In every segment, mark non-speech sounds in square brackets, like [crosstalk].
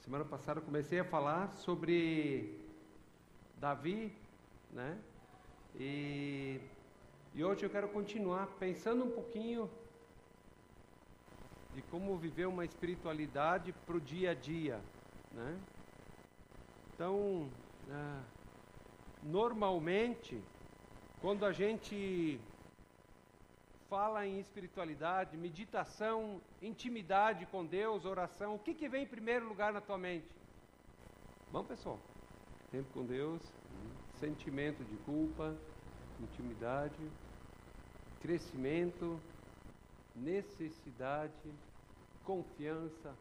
semana passada eu comecei a falar sobre Davi, né? E, e hoje eu quero continuar pensando um pouquinho de como viver uma espiritualidade para o dia a dia, né? Então, ah, normalmente, quando a gente fala em espiritualidade, meditação, intimidade com Deus, oração, o que, que vem em primeiro lugar na tua mente? Bom, pessoal, tempo com Deus, sentimento de culpa, intimidade, crescimento, necessidade, confiança,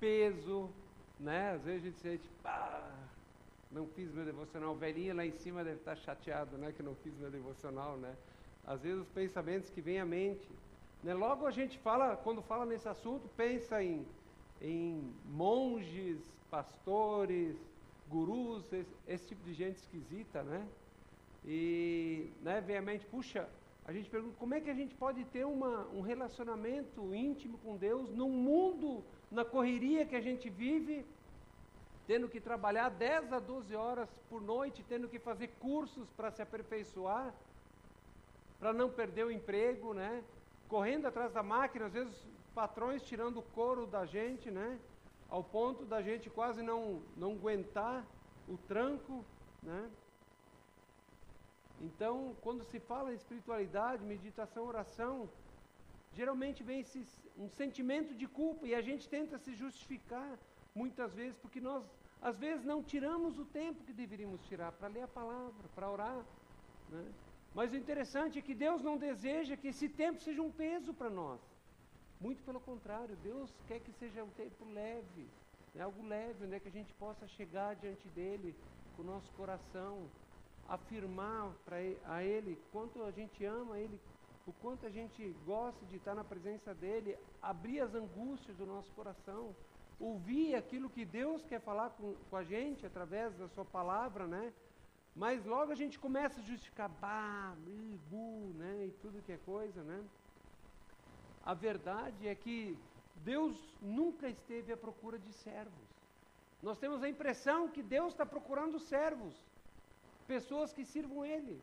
peso, né? Às vezes a gente sente, pá, não fiz meu devocional, velhinha lá em cima deve estar chateado, né, que não fiz meu devocional, né? Às vezes os pensamentos que vêm à mente. Né? Logo a gente fala, quando fala nesse assunto, pensa em, em monges, pastores, gurus, esse, esse, tipo de gente esquisita, né? E né, vem à mente, puxa, a gente pergunta como é que a gente pode ter uma, um relacionamento íntimo com Deus num mundo, na correria que a gente vive, tendo que trabalhar 10 a 12 horas por noite, tendo que fazer cursos para se aperfeiçoar para não perder o emprego, né? Correndo atrás da máquina, às vezes patrões tirando o couro da gente, né? Ao ponto da gente quase não, não aguentar o tranco, né? Então, quando se fala em espiritualidade, meditação, oração, geralmente vem esse, um sentimento de culpa e a gente tenta se justificar muitas vezes porque nós às vezes não tiramos o tempo que deveríamos tirar para ler a palavra, para orar, né? Mas o interessante é que Deus não deseja que esse tempo seja um peso para nós. Muito pelo contrário, Deus quer que seja um tempo leve, né, algo leve, né, que a gente possa chegar diante dele com o nosso coração, afirmar para a ele quanto a gente ama ele, o quanto a gente gosta de estar na presença dele, abrir as angústias do nosso coração, ouvir aquilo que Deus quer falar com, com a gente através da sua palavra, né? Mas logo a gente começa a justificar, bah, bu, né, e tudo que é coisa, né? A verdade é que Deus nunca esteve à procura de servos. Nós temos a impressão que Deus está procurando servos, pessoas que sirvam Ele.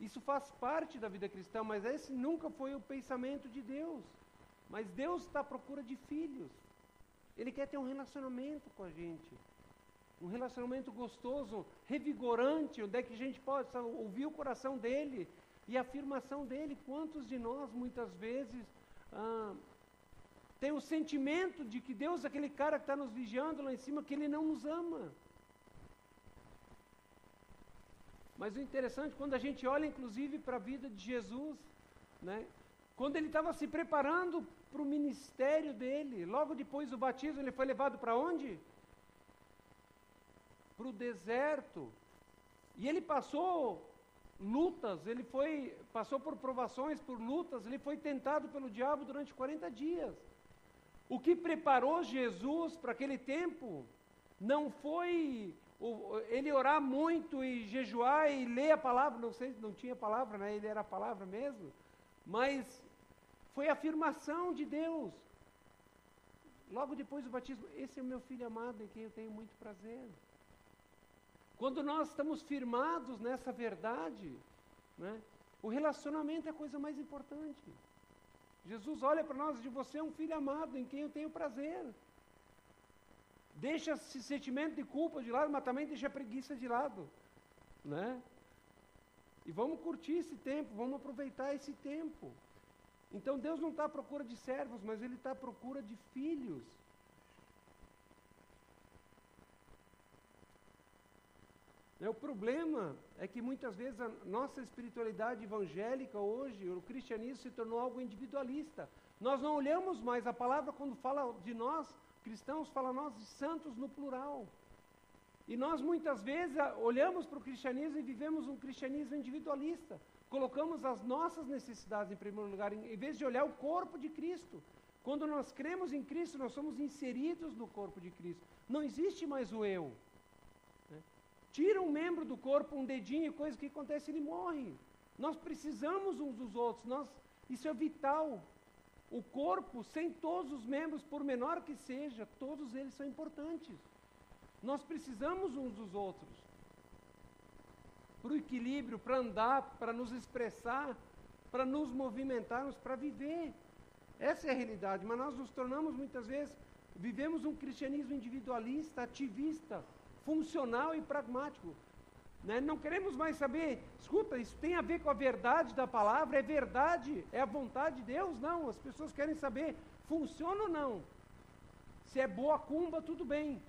Isso faz parte da vida cristã, mas esse nunca foi o pensamento de Deus. Mas Deus está à procura de filhos. Ele quer ter um relacionamento com a gente um relacionamento gostoso, revigorante, onde é que a gente possa ouvir o coração dele e a afirmação dele. Quantos de nós, muitas vezes, ah, tem o sentimento de que Deus, aquele cara que está nos vigiando lá em cima, que ele não nos ama. Mas o interessante, quando a gente olha inclusive para a vida de Jesus, né, quando ele estava se preparando para o ministério dele, logo depois do batismo, ele foi levado para onde? Para o deserto. E ele passou lutas, ele foi, passou por provações, por lutas, ele foi tentado pelo diabo durante 40 dias. O que preparou Jesus para aquele tempo não foi ele orar muito e jejuar e ler a palavra, não sei, não tinha palavra, né? Ele era a palavra mesmo, mas foi a afirmação de Deus. Logo depois do batismo, esse é o meu filho amado em quem eu tenho muito prazer. Quando nós estamos firmados nessa verdade, né, o relacionamento é a coisa mais importante. Jesus olha para nós e diz: Você é um filho amado em quem eu tenho prazer. Deixa esse sentimento de culpa de lado, mas também deixa a preguiça de lado. Né? E vamos curtir esse tempo, vamos aproveitar esse tempo. Então Deus não está à procura de servos, mas Ele está à procura de filhos O problema é que muitas vezes a nossa espiritualidade evangélica hoje, o cristianismo se tornou algo individualista. Nós não olhamos mais a palavra quando fala de nós, cristãos, fala nós de santos no plural. E nós muitas vezes olhamos para o cristianismo e vivemos um cristianismo individualista. Colocamos as nossas necessidades em primeiro lugar, em vez de olhar o corpo de Cristo. Quando nós cremos em Cristo, nós somos inseridos no corpo de Cristo. Não existe mais o eu. Tira um membro do corpo, um dedinho, coisa que acontece, ele morre. Nós precisamos uns dos outros, nós, isso é vital. o corpo, sem todos os membros, por menor que seja, todos eles são importantes. Nós precisamos uns dos outros. Para o equilíbrio, para andar, para nos expressar, para nos movimentarmos, para viver. Essa é a realidade, mas nós nos tornamos muitas vezes, vivemos um cristianismo individualista, ativista, funcional e pragmático. Né? Não queremos mais saber, escuta, isso tem a ver com a verdade da palavra, é verdade, é a vontade de Deus? Não, as pessoas querem saber, funciona ou não? Se é boa cumba, tudo bem,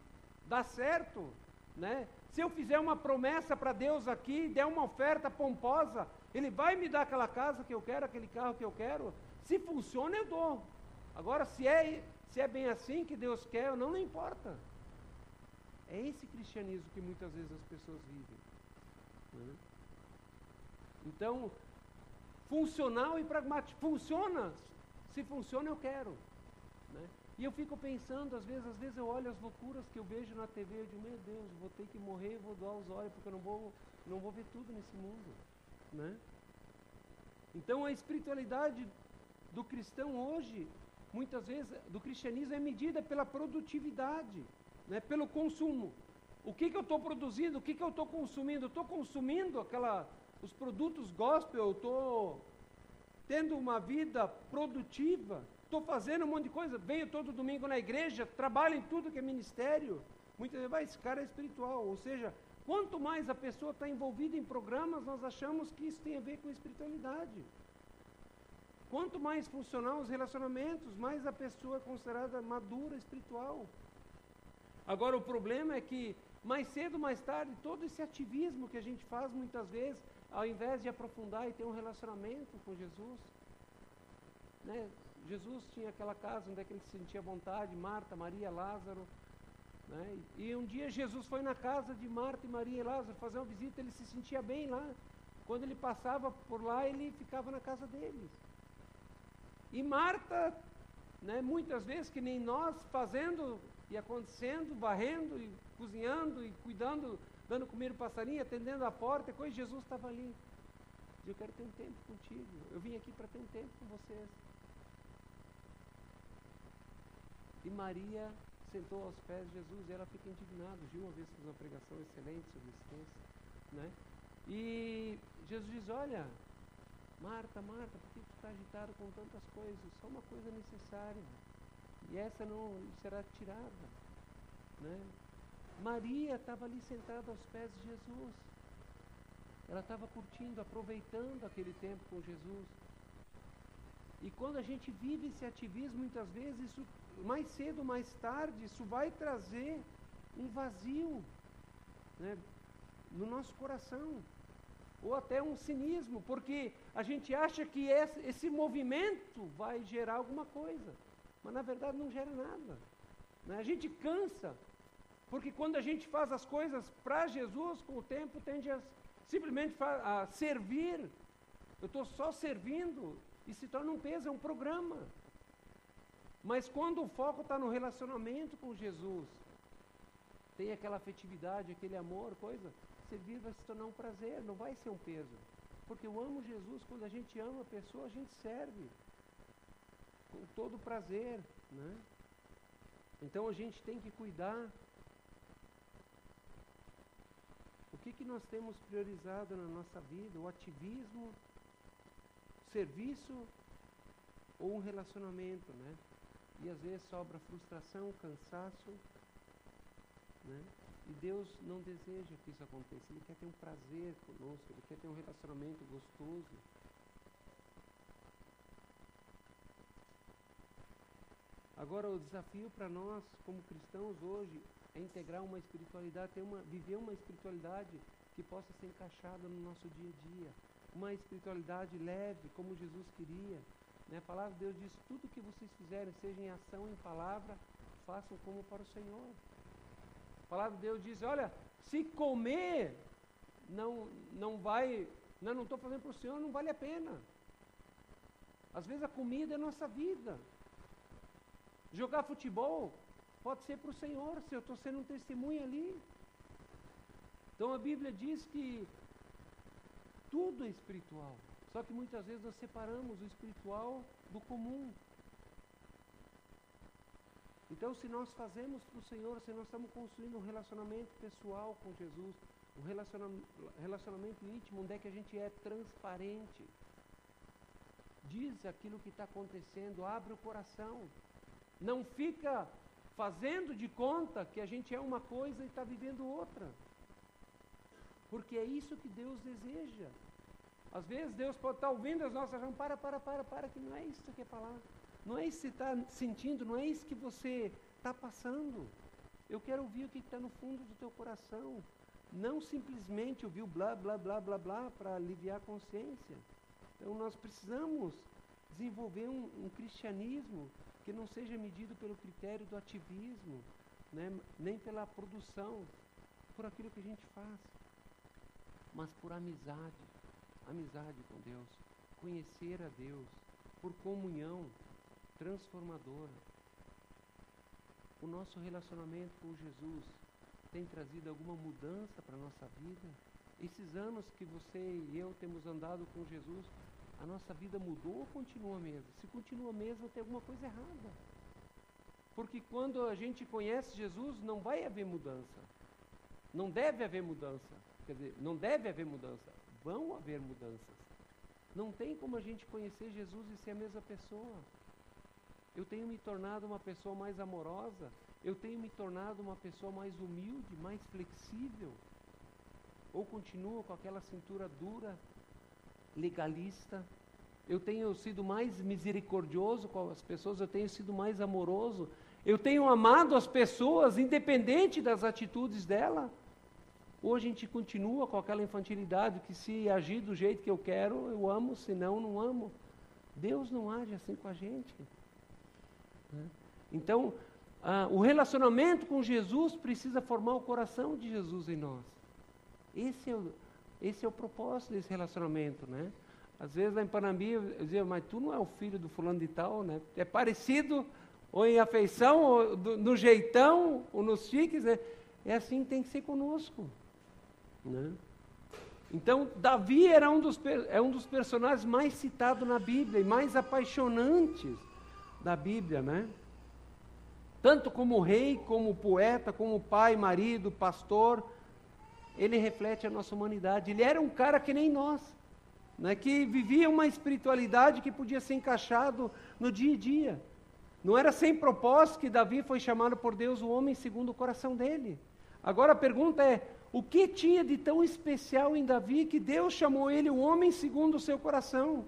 dá certo, né? Se eu fizer uma promessa para Deus aqui, der uma oferta pomposa, Ele vai me dar aquela casa que eu quero, aquele carro que eu quero. Se funciona, eu dou. Agora, se é, se é bem assim que Deus quer, não, não importa. É esse cristianismo que muitas vezes as pessoas vivem. Né? Então, funcional e pragmático. Funciona. Se funciona, eu quero. Né? E eu fico pensando, às vezes, às vezes eu olho as loucuras que eu vejo na TV, eu digo, meu Deus, vou ter que morrer, vou doar os olhos, porque eu não vou, não vou ver tudo nesse mundo. Né? Então a espiritualidade do cristão hoje, muitas vezes, do cristianismo é medida pela produtividade, né? pelo consumo. O que, que eu estou produzindo? O que, que eu estou consumindo? Estou consumindo aquela, os produtos gospel, estou tendo uma vida produtiva, estou fazendo um monte de coisa, venho todo domingo na igreja, trabalho em tudo que é ministério. Muitas vezes, esse cara é espiritual. Ou seja, quanto mais a pessoa está envolvida em programas, nós achamos que isso tem a ver com espiritualidade. Quanto mais funcional os relacionamentos, mais a pessoa é considerada madura espiritual. Agora, o problema é que mais cedo ou mais tarde, todo esse ativismo que a gente faz muitas vezes, ao invés de aprofundar e ter um relacionamento com Jesus, né? Jesus tinha aquela casa onde é que ele se sentia vontade, Marta, Maria, Lázaro. Né? E um dia Jesus foi na casa de Marta e Maria e Lázaro fazer uma visita, ele se sentia bem lá. Quando ele passava por lá, ele ficava na casa deles. E Marta, né, muitas vezes que nem nós, fazendo e acontecendo, varrendo e cozinhando e cuidando, dando comida para passarinho, atendendo a porta, coisa, Jesus estava ali. Eu quero ter um tempo contigo. Eu vim aqui para ter um tempo com vocês. E Maria sentou aos pés de Jesus e ela fica indignada. Gil uma vez fez uma pregação excelente sobre texto. Né? E Jesus diz, olha, Marta, Marta, por que tu está agitado com tantas coisas? Só uma coisa necessária. E essa não será tirada. Né? Maria estava ali sentada aos pés de Jesus. Ela estava curtindo, aproveitando aquele tempo com Jesus. E quando a gente vive esse ativismo, muitas vezes, isso, mais cedo ou mais tarde, isso vai trazer um vazio né, no nosso coração. Ou até um cinismo, porque a gente acha que esse, esse movimento vai gerar alguma coisa. Mas na verdade não gera nada. Né? A gente cansa, porque quando a gente faz as coisas para Jesus, com o tempo tende a simplesmente a servir. Eu estou só servindo e se torna um peso, é um programa. Mas quando o foco está no relacionamento com Jesus, tem aquela afetividade, aquele amor, coisa, servir vai se tornar um prazer, não vai ser um peso. Porque eu amo Jesus, quando a gente ama a pessoa, a gente serve todo prazer, né? Então a gente tem que cuidar. O que, que nós temos priorizado na nossa vida? O ativismo, o serviço ou um relacionamento, né? E às vezes sobra frustração, cansaço, né? E Deus não deseja que isso aconteça. Ele quer ter um prazer conosco, Ele quer ter um relacionamento gostoso. Agora, o desafio para nós, como cristãos hoje, é integrar uma espiritualidade, ter uma, viver uma espiritualidade que possa ser encaixada no nosso dia a dia. Uma espiritualidade leve, como Jesus queria. Né? A palavra de Deus diz: tudo que vocês fizerem, seja em ação, em palavra, façam como para o Senhor. A palavra de Deus diz: olha, se comer, não, não vai, não, não estou fazendo para o Senhor, não vale a pena. Às vezes a comida é nossa vida. Jogar futebol pode ser para o Senhor, se eu estou sendo um testemunho ali. Então a Bíblia diz que tudo é espiritual. Só que muitas vezes nós separamos o espiritual do comum. Então, se nós fazemos para o Senhor, se nós estamos construindo um relacionamento pessoal com Jesus, um relacionamento, íntimo, onde é que a gente é transparente, diz aquilo que está acontecendo, abre o coração, não fica fazendo de conta que a gente é uma coisa e está vivendo outra. Porque é isso que Deus deseja. Às vezes Deus pode estar tá ouvindo as nossas razões, para, para, para, para, que não é isso que você quer falar. Não é isso que você está sentindo, não é isso que você está passando. Eu quero ouvir o que está no fundo do teu coração. Não simplesmente ouvir o blá, blá, blá, blá, blá para aliviar a consciência. Então nós precisamos desenvolver um, um, cristianismo que não seja medido pelo critério do ativismo, né, nem pela produção, por aquilo que a gente faz, mas por amizade, amizade com Deus, conhecer a Deus, por comunhão transformadora. O nosso relacionamento com Jesus tem trazido alguma mudança para a nossa vida? Esses anos que você e eu temos andado com Jesus, a nossa vida mudou ou continua a mesma? Se continua a mesma, tem alguma coisa errada. Porque quando a gente conhece Jesus, não vai haver mudança. Não deve haver mudança. Quer dizer, não deve haver mudança. Vão haver mudanças. Não tem como a gente conhecer Jesus e ser a mesma pessoa. Eu tenho me tornado uma pessoa mais amorosa. Eu tenho me tornado uma pessoa mais humilde, mais flexível. Ou continuo com aquela cintura dura legalista. Eu tenho sido mais misericordioso com as pessoas, eu tenho sido mais amoroso. Eu tenho amado as pessoas, independente das atitudes dela. Hoje a gente continua com aquela infantilidade que se agir do jeito que eu quero, eu amo, senão não amo. Deus não age assim com a gente. Né? Então, ah, o relacionamento com Jesus precisa formar o coração de Jesus em nós. Esse é o, esse é o propósito desse relacionamento, né? Às vezes lá em Panambi eu dizia, mas tu não é o filho do fulano de tal, né? É parecido ou em afeição, ou do, no jeitão, ou nos chiques, né? É assim que tem que ser conosco, né? Então, Davi era um dos, é um dos personagens mais citados na Bíblia e mais apaixonantes da Bíblia, né? Tanto como rei, como poeta, como pai, marido, pastor, ele reflete a nossa humanidade. Ele era um cara que nem nós, né, que vivia uma espiritualidade que podia ser encaixado no dia a dia. Não era sem propósito que Davi foi chamado por Deus o homem segundo o coração dele. Agora a pergunta é: o que tinha de tão especial em Davi que Deus chamou ele o homem segundo o seu coração?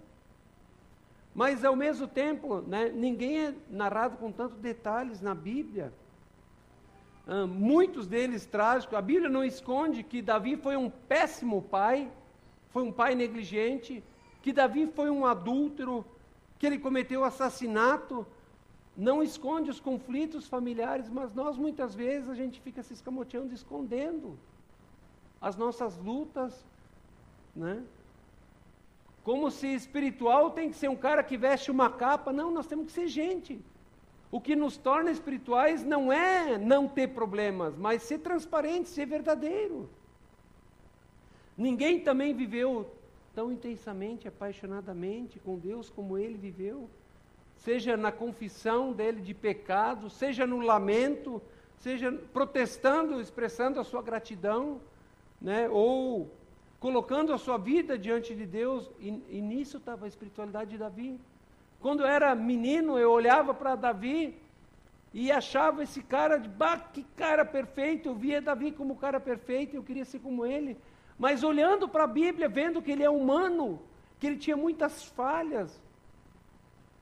Mas ao mesmo tempo, né, ninguém é narrado com tantos detalhes na Bíblia muitos deles trágicos. A Bíblia não esconde que Davi foi um péssimo pai, foi um pai negligente, que Davi foi um adúltero, que ele cometeu assassinato. Não esconde os conflitos familiares, mas nós muitas vezes a gente fica se escamoteando, escondendo as nossas lutas, né? Como se espiritual tem que ser um cara que veste uma capa. Não, nós temos que ser gente. O que nos torna espirituais não é não ter problemas, mas ser transparente, ser verdadeiro. Ninguém também viveu tão intensamente, apaixonadamente com Deus como ele viveu. Seja na confissão dele de pecado, seja no lamento, seja protestando, expressando a sua gratidão, né? ou colocando a sua vida diante de Deus, e, e nisso estava a espiritualidade de Davi. Quando eu era menino, eu olhava para Davi e achava esse cara de, bah, que cara perfeito, eu via Davi como cara perfeito, eu queria ser como ele. Mas olhando para a Bíblia, vendo que ele é humano, que ele tinha muitas falhas,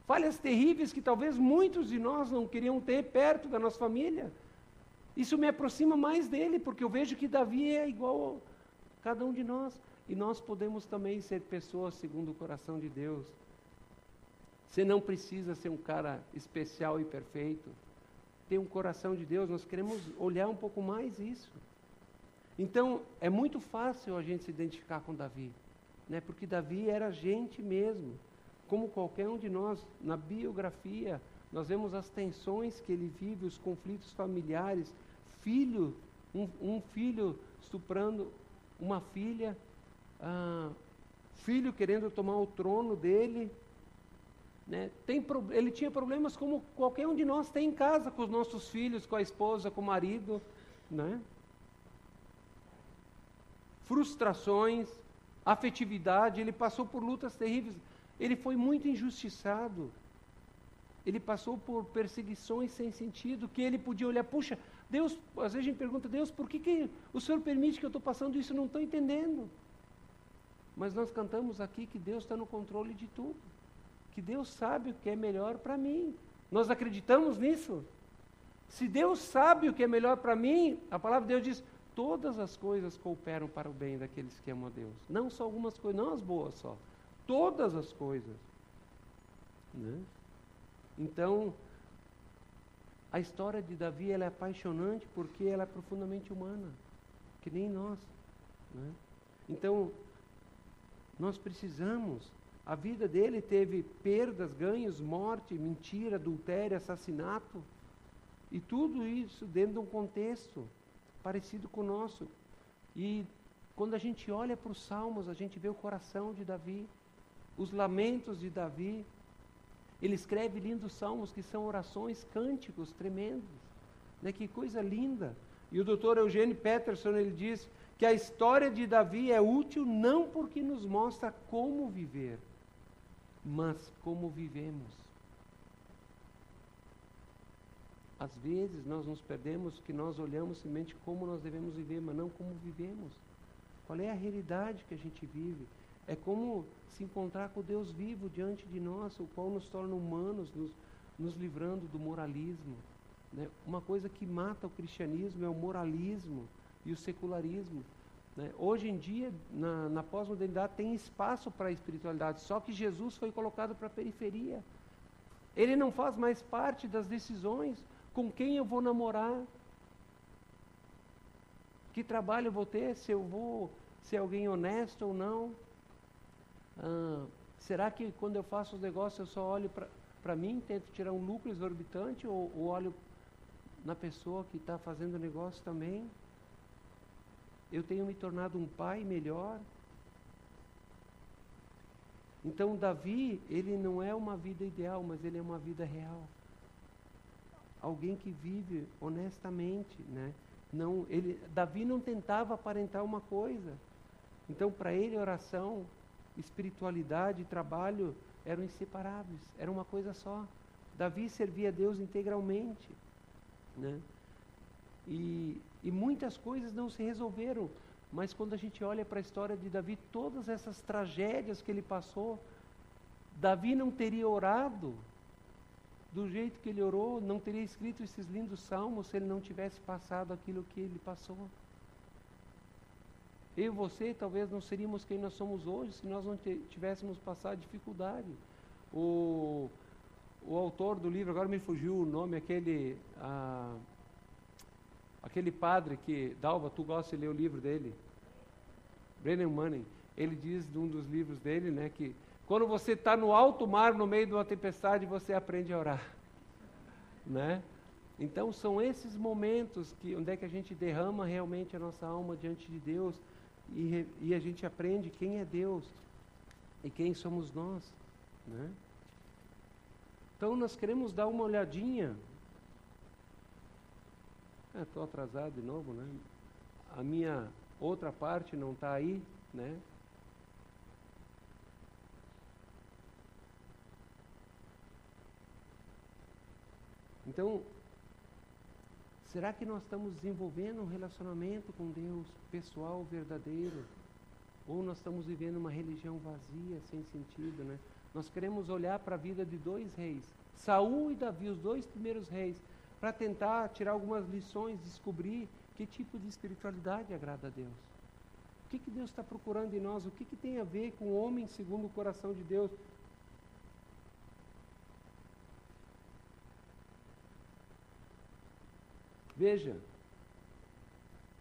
falhas terríveis que talvez muitos de nós não queriam ter perto da nossa família. Isso me aproxima mais dele, porque eu vejo que Davi é igual a cada um de nós. E nós podemos também ser pessoas segundo o coração de Deus. Você não precisa ser um cara especial e perfeito. Ter um coração de Deus, nós queremos olhar um pouco mais isso. Então, é muito fácil a gente se identificar com Davi, né? porque Davi era gente mesmo, como qualquer um de nós. Na biografia, nós vemos as tensões que ele vive, os conflitos familiares, filho, um, um filho estuprando uma filha, ah, filho querendo tomar o trono dele, Né? Tem, ele tinha problemas como qualquer um de nós tem em casa, com os nossos filhos, com a esposa, com o marido. Né? Frustrações, afetividade, ele passou por lutas terríveis. Ele foi muito injustiçado. Ele passou por perseguições sem sentido, que ele podia olhar, puxa, Deus, às vezes a gente pergunta, Deus, por que, que o Senhor permite que eu estou passando isso? Eu não estou entendendo. Mas nós cantamos aqui que Deus está no controle de tudo que Deus sabe o que é melhor para mim. Nós acreditamos nisso? Se Deus sabe o que é melhor para mim, a palavra de Deus diz: todas as coisas cooperam para o bem daqueles que amam a Deus. Não só algumas coisas, não as boas só. Todas as coisas. Né? Então, a história de Davi é apaixonante porque ela é profundamente humana, que nem nós. Né? Então, nós precisamos a vida dele teve perdas, ganhos, morte, mentira, adultério, assassinato. E tudo isso dentro de um contexto parecido com o nosso. E quando a gente olha para os salmos, a gente vê o coração de Davi, os lamentos de Davi. Ele escreve lindos salmos que são orações, cânticos tremendos. Né? Que coisa linda. E o doutor Eugênio Peterson ele diz que a história de Davi é útil não porque nos mostra como viver, mas como vivemos. Às vezes nós nos perdemos que nós olhamos somente como nós devemos viver, mas não como vivemos. Qual é a realidade que a gente vive? É como se encontrar com Deus vivo diante de nós, o qual nos torna humanos, nos, nos livrando do moralismo. Né? Uma coisa que mata o cristianismo é o moralismo e o secularismo. Né? Hoje em dia, na, na pós-modernidade, tem espaço para a espiritualidade, só que Jesus foi colocado para a periferia. Ele não faz mais parte das decisões com quem eu vou namorar, que trabalho eu vou ter, se eu vou ser alguém honesto ou não. Ah, será que quando eu faço os negócios eu só olho para mim, tento tirar um lucro exorbitante ou, ou olho na pessoa que está fazendo o negócio também? Eu tenho me tornado um pai melhor. Então, Davi, ele não é uma vida ideal, mas ele é uma vida real. Alguém que vive honestamente, né? Não, ele, Davi não tentava aparentar uma coisa. Então, para ele, oração, espiritualidade trabalho eram inseparáveis, era uma coisa só. Davi servia a Deus integralmente, né? E, e muitas coisas não se resolveram. Mas quando a gente olha para a história de Davi, todas essas tragédias que ele passou, Davi não teria orado do jeito que ele orou, não teria escrito esses lindos salmos se ele não tivesse passado aquilo que ele passou. Eu e você talvez não seríamos quem nós somos hoje se nós não tivéssemos passado dificuldade. O, o autor do livro, agora me fugiu o nome, aquele. Ah, Aquele padre que, Dalva, tu gosta de ler o livro dele? Brennan Manning. Ele diz num dos livros dele, né, que quando você está no alto mar, no meio de uma tempestade, você aprende a orar. [laughs] Né? Então são esses momentos que onde é que a gente derrama realmente a nossa alma diante de Deus e, e a gente aprende quem é Deus e quem somos nós, né? Então nós queremos dar uma olhadinha Estou é, atrasado de novo, né? A minha outra parte não está aí, né? Então, será que nós estamos desenvolvendo um relacionamento com Deus pessoal, verdadeiro? Ou nós estamos vivendo uma religião vazia, sem sentido, né? Nós queremos olhar para a vida de dois reis, Saul e Davi, os dois primeiros reis, para tentar tirar algumas lições, descobrir que tipo de espiritualidade agrada a Deus. O que, que Deus está procurando em nós? O que, que tem a ver com o homem segundo o coração de Deus? Veja,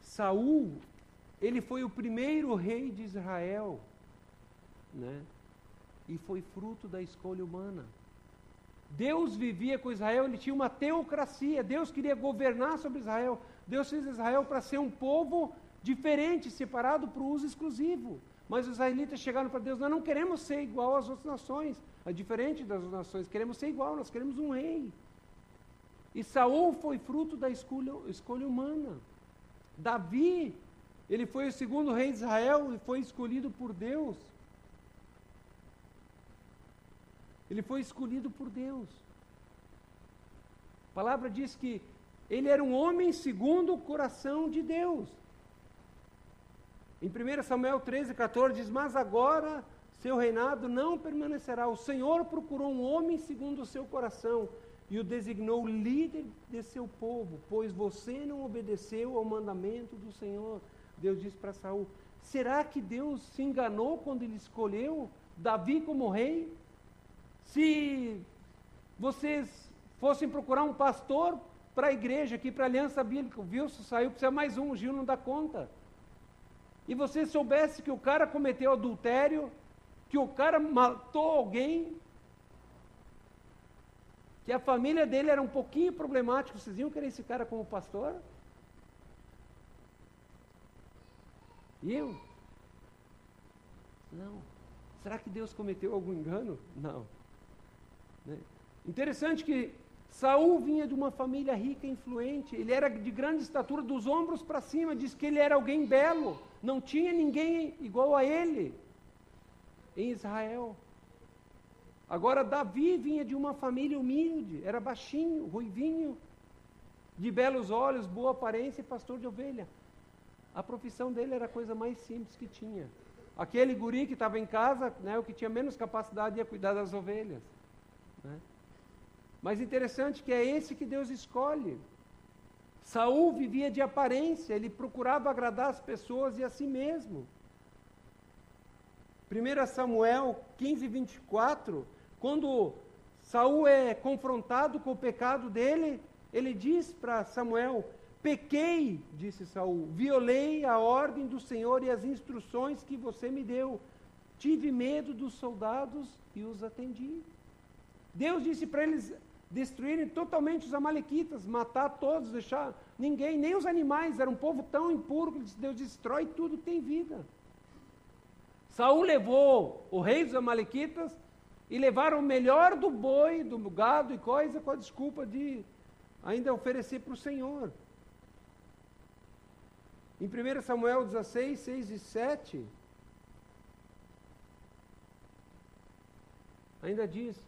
Saul, ele foi o primeiro rei de Israel, né? E foi fruto da escolha humana. Deus vivia com Israel, ele tinha uma teocracia, Deus queria governar sobre Israel. Deus fez Israel para ser um povo diferente, separado para o uso exclusivo. Mas os israelitas chegaram para Deus: Nós não queremos ser igual às outras nações, diferente das outras nações, queremos ser igual, nós queremos um rei. E Saul foi fruto da escolha, escolha humana. Davi, ele foi o segundo rei de Israel e foi escolhido por Deus. Ele foi escolhido por Deus. A palavra diz que ele era um homem segundo o coração de Deus. Em 1 Samuel 13, 14 diz: Mas agora seu reinado não permanecerá. O Senhor procurou um homem segundo o seu coração e o designou líder de seu povo, pois você não obedeceu ao mandamento do Senhor. Deus disse para Saul: Será que Deus se enganou quando ele escolheu Davi como rei? Se vocês fossem procurar um pastor para a igreja aqui, para a aliança bíblica, o Wilson saiu, precisa mais um, o Gil não dá conta. E você soubesse que o cara cometeu adultério, que o cara matou alguém, que a família dele era um pouquinho problemática, vocês iam querer esse cara como pastor? Eu? Não. Será que Deus cometeu algum engano? Não. Né? Interessante que Saul vinha de uma família rica e influente, ele era de grande estatura, dos ombros para cima, diz que ele era alguém belo, não tinha ninguém igual a ele em Israel. Agora, Davi vinha de uma família humilde, era baixinho, ruivinho, de belos olhos, boa aparência e pastor de ovelha. A profissão dele era a coisa mais simples que tinha. Aquele guri que estava em casa, né, o que tinha menos capacidade ia cuidar das ovelhas. Né? Mas interessante que é esse que Deus escolhe. Saul vivia de aparência, ele procurava agradar as pessoas e a si mesmo. 1 Samuel 15, 24, quando Saul é confrontado com o pecado dele, ele diz para Samuel: Pequei, disse Saul, violei a ordem do Senhor e as instruções que você me deu. Tive medo dos soldados e os atendi. Deus disse para eles destruírem totalmente os amalequitas, matar todos, deixar ninguém, nem os animais, era um povo tão impuro que Deus destrói tudo que tem vida. Saul levou o rei dos amalequitas e levaram o melhor do boi, do gado e coisa, com a desculpa de ainda oferecer para o Senhor. Em 1 Samuel 16, 6 e 7, ainda diz,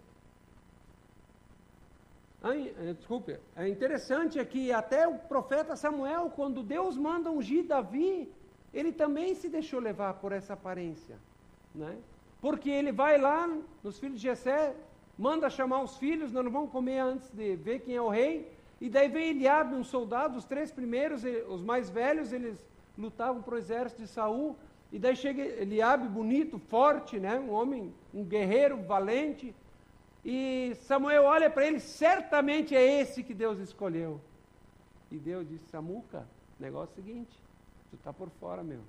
desculpe, é interessante é que até o profeta Samuel, quando Deus manda ungir Davi, ele também se deixou levar por essa aparência. Né? Porque ele vai lá nos filhos de Jessé, manda chamar os filhos, não vamos comer antes de ver quem é o rei. E daí vem Eliabe, um soldado, os três primeiros, os mais velhos, eles lutavam para o exército de Saul. E daí chega Eliabe, bonito, forte, né? um homem, um guerreiro valente. E Samuel olha para ele, certamente é esse que Deus escolheu. E Deus disse, Samuca, negócio é o seguinte, tu está por fora, meu.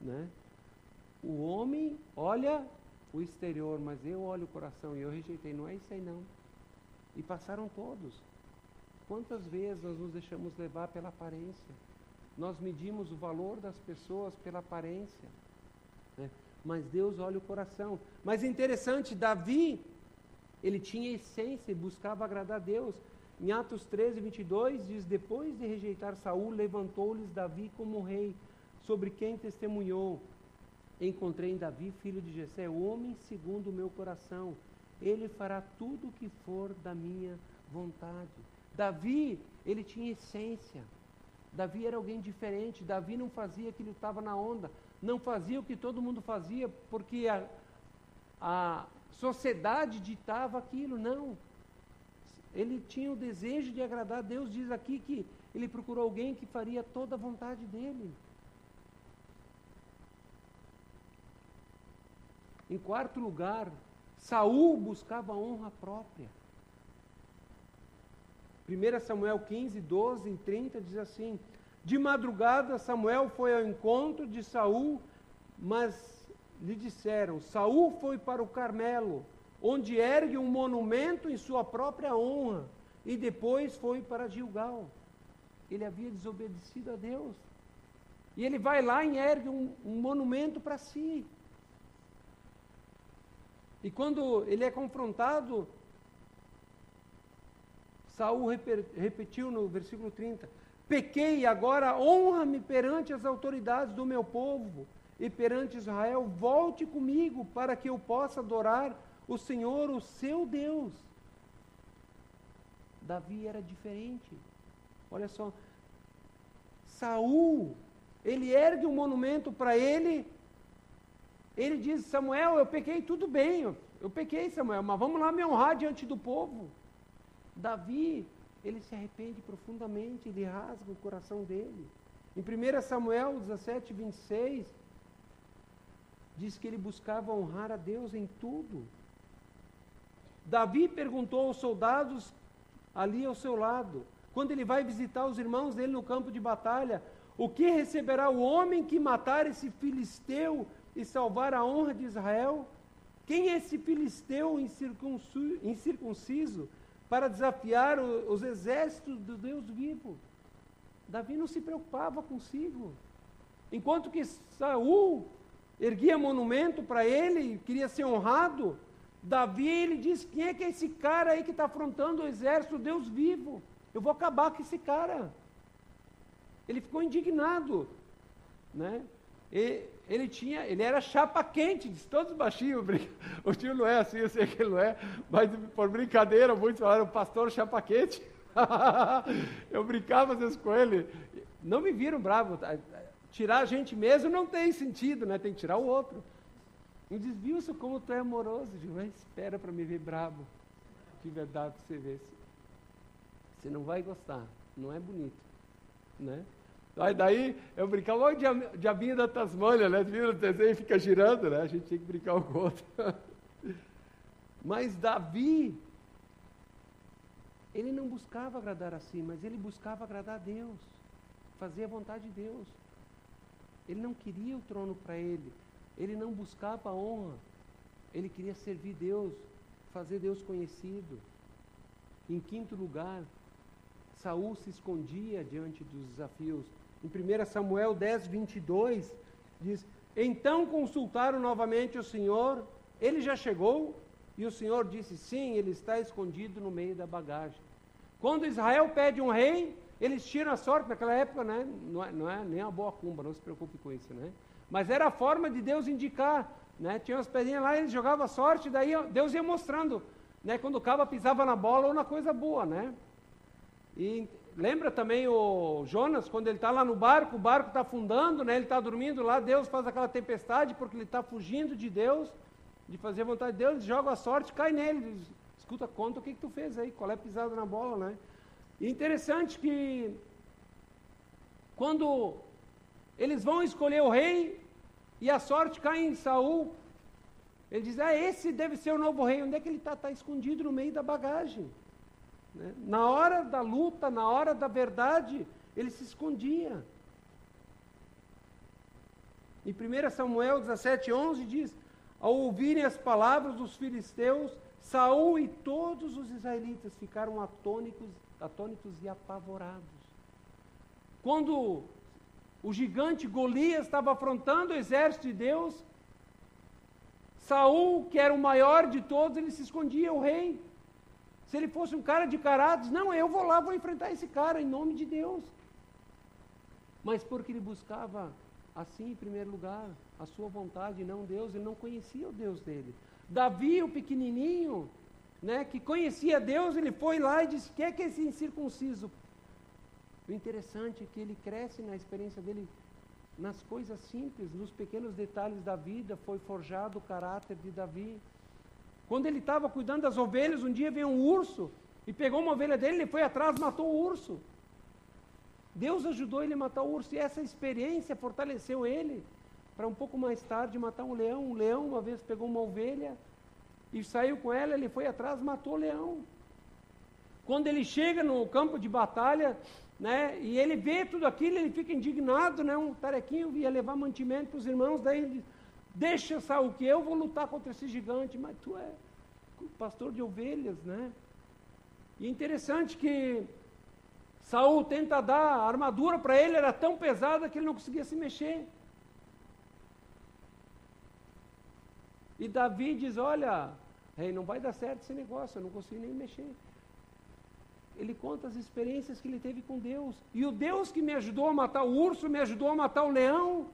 Né? O homem olha o exterior, mas eu olho o coração e eu rejeitei, não é isso aí não. E passaram todos. Quantas vezes nós nos deixamos levar pela aparência? Nós medimos o valor das pessoas pela aparência. Né? Mas Deus olha o coração. Mas é interessante, Davi, ele tinha essência e buscava agradar a Deus. Em Atos 13, 22, diz: Depois de rejeitar Saul, levantou-lhes Davi como rei, sobre quem testemunhou. Encontrei em Davi, filho de Jessé, homem segundo o meu coração. Ele fará tudo o que for da minha vontade. Davi, ele tinha essência. Davi era alguém diferente. Davi não fazia aquilo que estava na onda. Não fazia o que todo mundo fazia, porque a, a sociedade ditava aquilo, não. Ele tinha o desejo de agradar Deus, diz aqui que ele procurou alguém que faria toda a vontade dele. Em quarto lugar, Saul buscava honra própria. 1 Samuel 15, 12 e 30 diz assim: De madrugada Samuel foi ao encontro de Saul, mas lhe disseram: Saul foi para o Carmelo, onde ergue um monumento em sua própria honra, e depois foi para Gilgal. Ele havia desobedecido a Deus. E ele vai lá e ergue um, um monumento para si. E quando ele é confrontado, Saul repetiu no versículo 30: Pequei, agora honra-me perante as autoridades do meu povo e perante Israel, volte comigo para que eu possa adorar o Senhor, o seu Deus. Davi era diferente. Olha só, Saul, ele ergue um monumento para ele. Ele diz: Samuel, eu pequei, tudo bem, eu, eu pequei, Samuel, mas vamos lá me honrar diante do povo. Davi, ele se arrepende profundamente, ele rasga o coração dele. Em 1 Samuel 17, 26, diz que ele buscava honrar a Deus em tudo. Davi perguntou aos soldados ali ao seu lado, quando ele vai visitar os irmãos dele no campo de batalha, o que receberá o homem que matar esse filisteu e salvar a honra de Israel? Quem é esse filisteu incircunciso para desafiar os exércitos do Deus vivo? Davi não se preocupava consigo. Enquanto que Saul erguia monumento para ele, queria ser honrado, Davi ele diz: quem é que é esse cara aí que está afrontando o exército Deus vivo? Eu vou acabar com esse cara. Ele ficou indignado, né? E, ele tinha, ele era chapa quente, disse todos baixinhos. [laughs] O tio não é assim, eu sei que ele não é, mas por brincadeira, muitos falaram, pastor chapa quente. [laughs] eu brincava às vezes com ele. Não me viram bravo. Tirar a gente mesmo não tem sentido, né? Tem que tirar o outro. Me diz, Wilson, como tu é amoroso. Digo, espera para me ver bravo. De verdade, você ver. Você não vai gostar. Não é bonito. Né? Aí daí eu brincava, olha o diabinho da Tasmânia, né? Viu o desenho fica girando, né? A gente tinha que brincar um com o outro. [laughs] Mas Davi, ele não buscava agradar a si, mas ele buscava agradar a Deus, fazer a vontade de Deus. Ele não queria o trono para ele, ele não buscava a honra, ele queria servir Deus, fazer Deus conhecido. Em quinto lugar, Saul se escondia diante dos desafios. Em 1 Samuel 10, 22, diz: Então consultaram novamente o Senhor, ele já chegou? E o Senhor disse: Sim, ele está escondido no meio da bagagem. Quando Israel pede um rei, eles tiram a sorte, naquela época né, não, é, não é nem a boa cumba, não se preocupe com isso. Né? Mas era a forma de Deus indicar. Né? Tinha umas pedrinhas lá, eles jogavam a sorte, daí Deus ia mostrando. Né? Quando o cabo pisava na bola ou na coisa boa. Né? E lembra também o Jonas, quando ele está lá no barco, o barco está afundando, né? ele está dormindo lá, Deus faz aquela tempestade porque ele está fugindo de Deus, de fazer a vontade de Deus, joga a sorte, cai nele, diz, escuta, conta o que, que tu fez aí, qual é a pisada na bola, né? E interessante que quando eles vão escolher o rei e a sorte cai em Saul, ele diz, ah, esse deve ser o novo rei, onde é que ele está? Está escondido no meio da bagagem. Né? Na hora da luta, na hora da verdade, ele se escondia. Em 1 Samuel 17, 11 diz: Ao ouvirem as palavras dos filisteus, Saul e todos os israelitas ficaram atônicos, atônitos e apavorados. Quando o gigante Golias estava afrontando o exército de Deus, Saul, que era o maior de todos, ele se escondia, o rei. Se ele fosse um cara de caráter, não, eu vou lá, vou enfrentar esse cara em nome de Deus. Mas porque ele buscava, assim, em primeiro lugar, a sua vontade, não Deus, ele não conhecia o Deus dele. Davi, o pequenininho, né, que conhecia Deus, ele foi lá e disse: que é que esse incircunciso? O interessante é que ele cresce na experiência dele nas coisas simples, nos pequenos detalhes da vida, foi forjado o caráter de Davi. Quando ele estava cuidando das ovelhas, um dia veio um urso e pegou uma ovelha dele, ele foi atrás, matou o urso. Deus ajudou ele a matar o urso e essa experiência fortaleceu ele para um pouco mais tarde matar um leão. Um leão uma vez pegou uma ovelha e saiu com ela, ele foi atrás, matou o leão. Quando ele chega no campo de batalha, né, e ele vê tudo aquilo, ele fica indignado, né, um tarequinho ia levar mantimento para os irmãos, daí ele Deixa Saul que eu vou lutar contra esse gigante, mas tu é pastor de ovelhas, né? E é interessante que Saul tenta dar a armadura para ele, era tão pesada que ele não conseguia se mexer. E Davi diz: Olha, rei, não vai dar certo esse negócio, eu não consigo nem mexer. Ele conta as experiências que ele teve com Deus. E o Deus que me ajudou a matar o urso, me ajudou a matar o leão,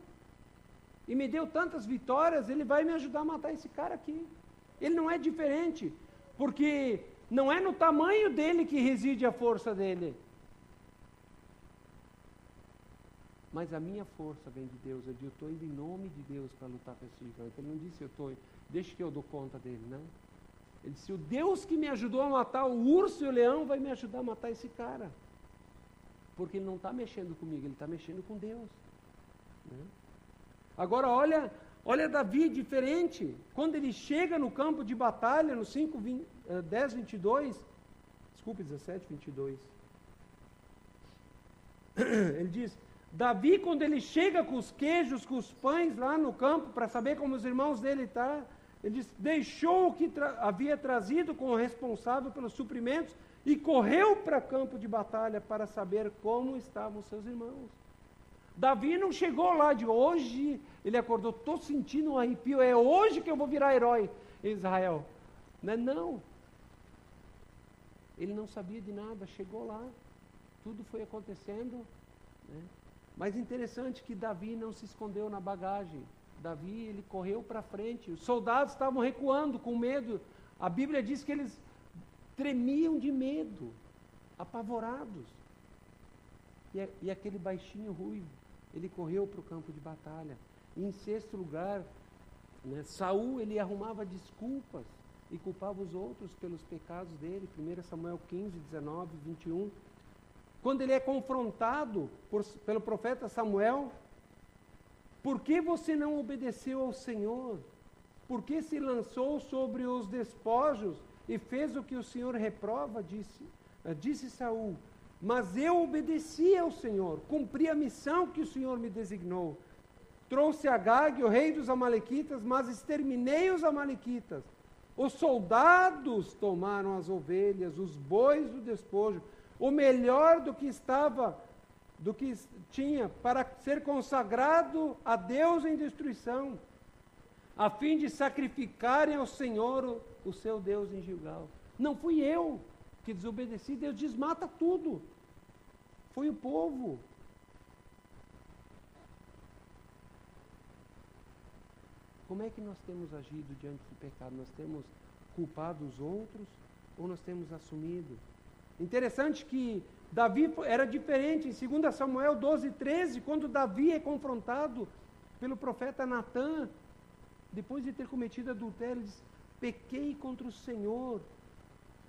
e me deu tantas vitórias, ele vai me ajudar a matar esse cara aqui. Ele não é diferente, porque não é no tamanho dele que reside a força dele. Mas a minha força vem de Deus. Eu estou indo em nome de Deus para lutar com esse gigante. Ele não disse, eu estou, deixa que eu dou conta dele, não. Ele disse, o Deus que me ajudou a matar o urso e o leão vai me ajudar a matar esse cara. Porque ele não está mexendo comigo, ele está mexendo com Deus. Né? Agora olha, olha Davi diferente. Quando ele chega no campo de batalha, no 5, 20, 10, 22, desculpe, 17, 22. [clears throat] Ele diz, Davi, quando ele chega com os queijos, com os pães lá no campo, para saber como os irmãos dele estão, tá, ele diz, deixou o que tra havia trazido com o responsável pelos suprimentos e correu para campo de batalha para saber como estavam seus irmãos. Davi não chegou lá de hoje, ele acordou, estou sentindo um arrepio, é hoje que eu vou virar herói em Israel. Não é não. Ele não sabia de nada, chegou lá, tudo foi acontecendo. Né? Mas interessante que Davi não se escondeu na bagagem. Davi, ele correu para frente. Os soldados estavam recuando com medo. A Bíblia diz que eles tremiam de medo, apavorados. E, e aquele baixinho ruivo, ele correu para o campo de batalha. E em sexto lugar, né, Saul ele arrumava desculpas e culpava os outros pelos pecados dele. 1 Samuel 15, 19, 21 quando ele é confrontado por, pelo profeta Samuel, por que você não obedeceu ao Senhor? Por que se lançou sobre os despojos e fez o que o Senhor reprova? Disse, eh, disse Saul. Mas eu obedeci ao Senhor, cumpri a missão que o Senhor me designou. Trouxe Agag, o rei dos Amalequitas, mas exterminei os Amalequitas. Os soldados tomaram as ovelhas, os bois do despojo o melhor do que estava, do que tinha, para ser consagrado a Deus em destruição, a fim de sacrificarem ao Senhor o, o seu Deus em Gilgal. Não fui eu que desobedeci, Deus desmata tudo. Foi o povo. Como é que nós temos agido diante do pecado? Nós temos culpado os outros ou nós temos assumido? Interessante que Davi era diferente. Em 2 Samuel 12, 13, quando Davi é confrontado pelo profeta Natã, depois de ter cometido adultério, ele diz: Pequei contra o Senhor.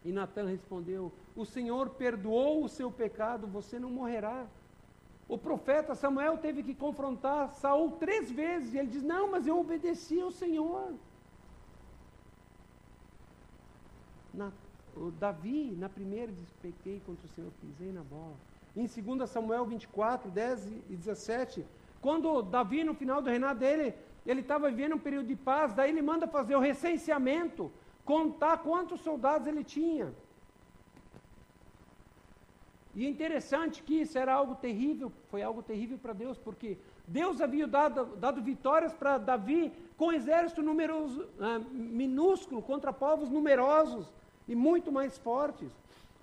E Natã respondeu: O Senhor perdoou o seu pecado, você não morrerá. O profeta Samuel teve que confrontar Saul três vezes, e ele diz: Não, mas eu obedeci ao Senhor. Natã o Davi, na primeira, diz: Pequei contra o Senhor, pisei na bola. Em 2 Samuel 24, 10 e 17, quando Davi, no final do reinado dele, ele estava vivendo um período de paz, daí ele manda fazer o recenseamento, contar quantos soldados ele tinha. E é interessante que isso era algo terrível, foi algo terrível para Deus, porque Deus havia dado, dado vitórias para Davi com exército numeroso, uh, minúsculo contra povos numerosos e muito mais fortes.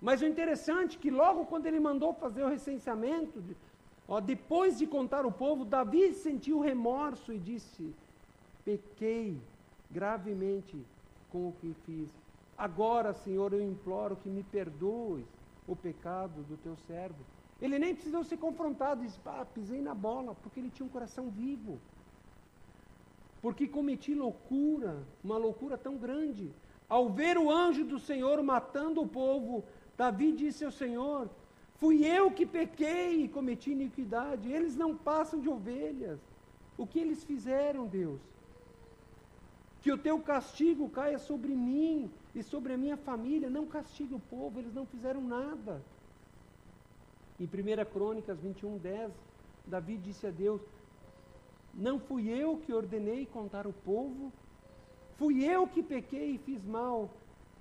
Mas o interessante é que logo quando ele mandou fazer o recenseamento, ó, depois de contar o povo, Davi sentiu remorso e disse: Pequei gravemente com o que fiz. Agora, Senhor, eu imploro que me perdoes o pecado do teu servo. Ele nem precisou ser confrontado, disse, ah, pisei na bola, porque ele tinha um coração vivo. Porque cometi loucura, uma loucura tão grande. Ao ver o anjo do Senhor matando o povo, Davi disse ao Senhor: Fui eu que pequei e cometi iniquidade. Eles não passam de ovelhas. O que eles fizeram, Deus? Que o teu castigo caia sobre mim e sobre a minha família. Não castigue o povo, eles não fizeram nada. Em 1 Crônicas 21, 10, Davi disse a Deus: Não fui eu que ordenei contar o povo, Fui eu que pequei e fiz mal.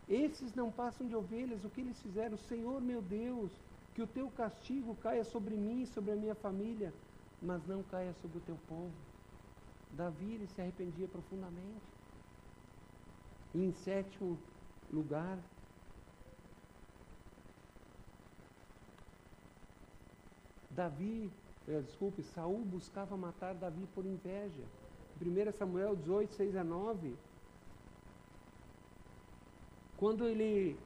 Esses não passam de ovelhas, o que eles fizeram? Senhor meu Deus, que o teu castigo caia sobre mim e sobre a minha família, mas não caia sobre o teu povo. Davi ele se arrependia profundamente. E em sétimo lugar, Davi, eh, desculpe, Saul buscava matar Davi por inveja. 1 Samuel 18, 6 a 9. Quando ele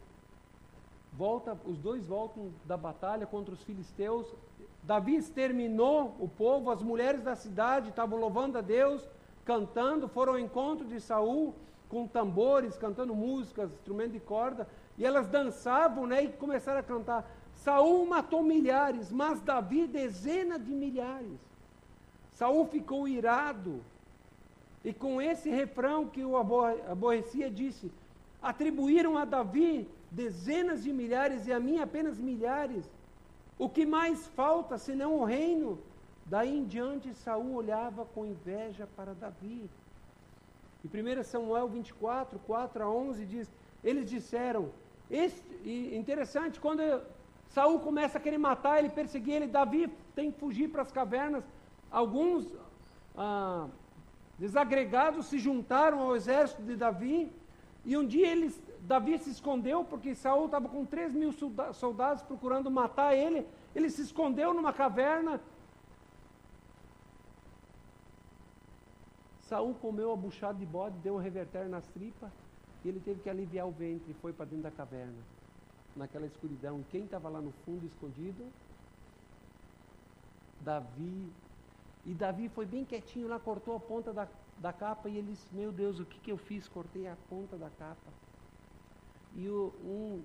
volta, os dois voltam da batalha contra os filisteus, Davi exterminou o povo, as mulheres da cidade estavam louvando a Deus, cantando, foram ao encontro de Saul com tambores, cantando músicas, instrumento de corda, e elas dançavam, né, e começaram a cantar. Saul matou milhares, mas Davi dezenas de milhares. Saul ficou irado. E com esse refrão que o aborrecia, disse: Atribuíram a Davi dezenas de milhares e a mim apenas milhares. O que mais falta senão o reino? Daí em diante Saul olhava com inveja para Davi. Em 1 Samuel 24, 4 a 11 diz: Eles disseram, este, e interessante, quando Saul começa a querer matar, ele perseguir ele, Davi tem que fugir para as cavernas. Alguns ah, desagregados se juntaram ao exército de Davi, e um dia eles, Davi se escondeu, porque Saul estava com 3 mil soldados procurando matar ele, ele se escondeu numa caverna. Saul comeu a buchada de bode, deu um reverter nas tripas, e ele teve que aliviar o ventre e foi para dentro da caverna naquela escuridão, quem estava lá no fundo escondido? Davi. E Davi foi bem quietinho lá, cortou a ponta da, da capa e ele disse: Meu Deus, o que, que eu fiz? Cortei a ponta da capa. E o, um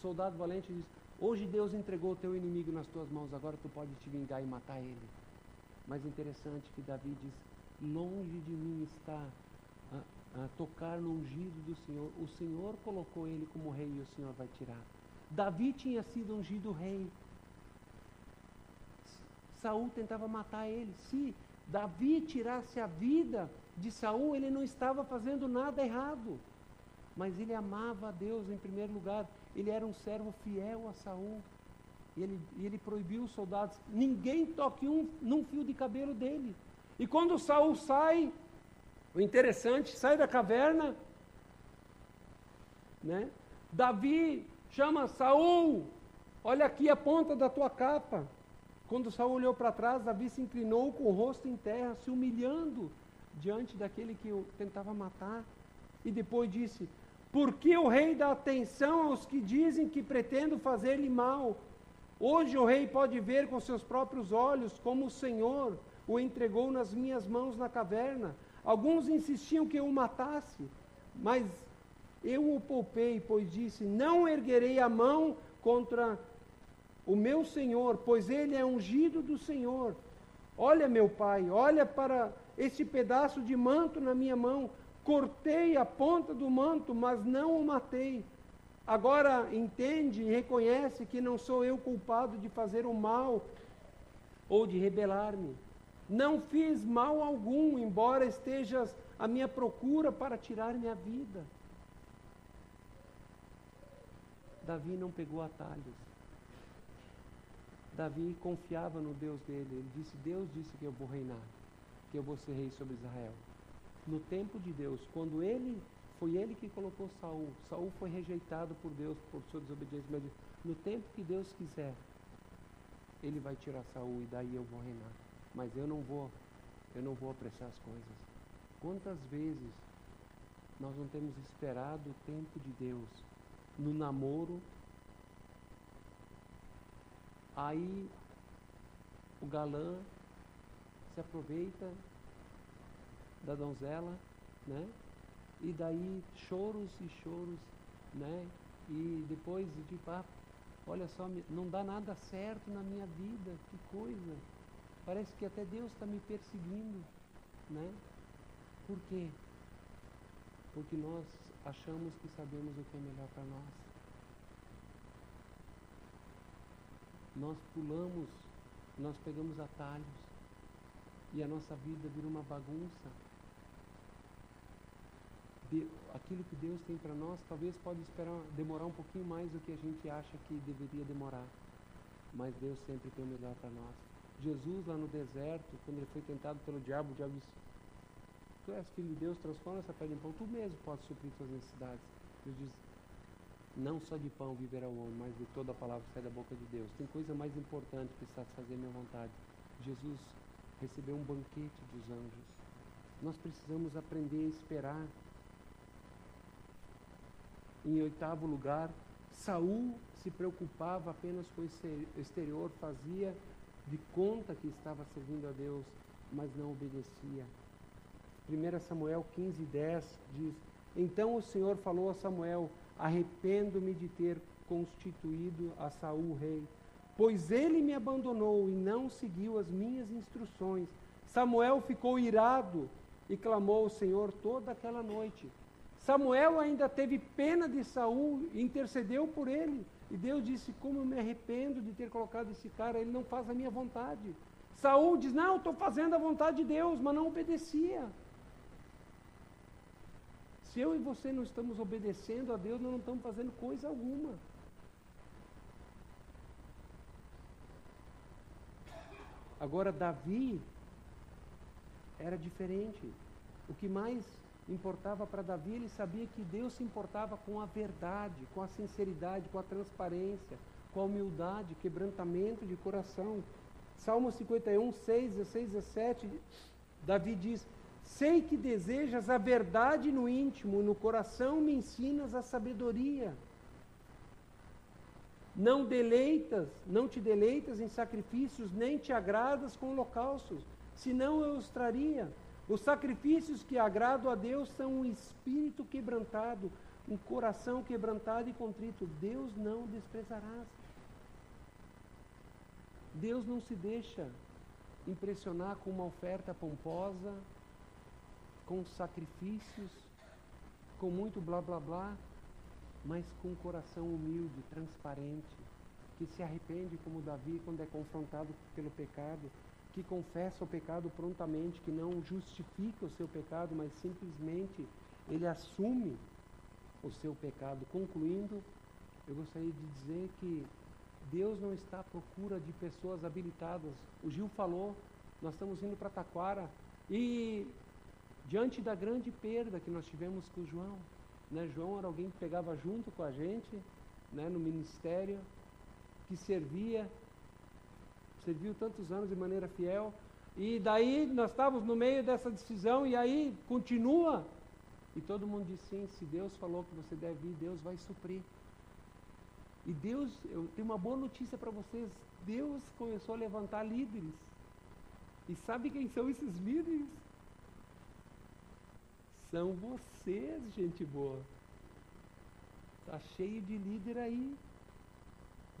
soldado valente disse: Hoje Deus entregou o teu inimigo nas tuas mãos, agora tu pode te vingar e matar ele. Mas interessante que Davi diz: Longe de mim está a, a tocar no ungido do Senhor. O Senhor colocou ele como rei e o Senhor vai tirar. Davi tinha sido ungido rei. Saul tentava matar ele. Se Davi tirasse a vida de Saul, ele não estava fazendo nada errado. Mas ele amava a Deus em primeiro lugar. Ele era um servo fiel a Saul. E ele, e ele proibiu os soldados: ninguém toque um num fio de cabelo dele. E quando Saul sai, o interessante, sai da caverna, né? Davi chama Saul, olha aqui a ponta da tua capa. Quando Saul olhou para trás, Davi se inclinou com o rosto em terra, se humilhando diante daquele que o tentava matar. E depois disse: Por que o rei dá atenção aos que dizem que pretendo fazer-lhe mal? Hoje o rei pode ver com seus próprios olhos como o Senhor o entregou nas minhas mãos na caverna. Alguns insistiam que eu o matasse, mas eu o poupei, pois disse: Não erguerei a mão contra o meu Senhor, pois ele é ungido do Senhor. Olha, meu pai, olha para esse pedaço de manto na minha mão. Cortei a ponta do manto, mas não o matei. Agora entende e reconhece que não sou eu culpado de fazer o mal ou de rebelar-me. Não fiz mal algum, embora estejas à minha procura para tirar minha vida. Davi não pegou atalhos. Davi confiava no Deus dele. Ele disse: Deus disse que eu vou reinar, que eu vou ser rei sobre Israel. No tempo de Deus, quando ele foi ele que colocou Saul. Saul foi rejeitado por Deus por sua desobediência, mas no tempo que Deus quiser, ele vai tirar Saul e daí eu vou reinar. Mas eu não vou, eu não vou apressar as coisas. Quantas vezes nós não temos esperado o tempo de Deus no namoro. Aí o galã se aproveita da donzela, né? E daí choros e choros, né? E depois de ah, olha só, não dá nada certo na minha vida, que coisa. Parece que até Deus está me perseguindo, né? Por quê? Porque nós achamos que sabemos o que é melhor para nós. Nós pulamos, nós pegamos atalhos e a nossa vida vira uma bagunça. De, aquilo que Deus tem para nós talvez pode esperar demorar um pouquinho mais do que a gente acha que deveria demorar. mas Deus sempre tem o melhor para nós. Jesus lá no deserto, quando ele foi tentado pelo diabo, o diabo disse, tu és filho de Deus, transforma essa pedra em pão, tu mesmo podes suprir suas necessidades. Deus diz, não só de pão viverá o homem, mas de toda a palavra que sai da boca de Deus. Tem coisa mais importante que satisfazer minha vontade. Jesus recebeu um banquete dos anjos. Nós precisamos aprender a esperar. Em oitavo lugar, Saul se preocupava apenas com o exterior, fazia de conta que estava servindo a Deus, mas não obedecia. 1 Samuel 15, 10 diz: Então o Senhor falou a Samuel: Arrependo-me de ter constituído a Saul rei, pois ele me abandonou e não seguiu as minhas instruções. Samuel ficou irado e clamou ao Senhor toda aquela noite. Samuel ainda teve pena de Saul e intercedeu por ele. E Deus disse: Como eu me arrependo de ter colocado esse cara, ele não faz a minha vontade. Saul diz: Não, estou fazendo a vontade de Deus, mas não obedecia. Se eu e você não estamos obedecendo a Deus, nós não estamos fazendo coisa alguma. Agora, Davi era diferente. O que mais importava para Davi, ele sabia que Deus se importava com a verdade, com a sinceridade, com a transparência, com a humildade, quebrantamento de coração. Salmo 51, 6, 16, 17, Davi diz: Sei que desejas a verdade no íntimo, no coração me ensinas a sabedoria. Não deleitas, não te deleitas em sacrifícios, nem te agradas com holocaustos, senão eu os traria. Os sacrifícios que agradam a Deus são um espírito quebrantado, um coração quebrantado e contrito. Deus não desprezarás. Deus não se deixa impressionar com uma oferta pomposa, com sacrifícios, com muito blá blá blá, mas com um coração humilde, transparente, que se arrepende como Davi quando é confrontado pelo pecado, que confessa o pecado prontamente, que não justifica o seu pecado, mas simplesmente ele assume o seu pecado. Concluindo, eu gostaria de dizer que Deus não está à procura de pessoas habilitadas. O Gil falou, nós estamos indo para Taquara e diante da grande perda que nós tivemos com o João. Né? João era alguém que pegava junto com a gente né, no ministério, que servia, serviu tantos anos de maneira fiel. E daí nós estávamos no meio dessa decisão e aí continua. E todo mundo disse sim, se Deus falou que você deve ir, Deus vai suprir. E Deus, eu tenho uma boa notícia para vocês, Deus começou a levantar líderes. E sabe quem são esses líderes? São vocês, gente boa. Está cheio de líder aí.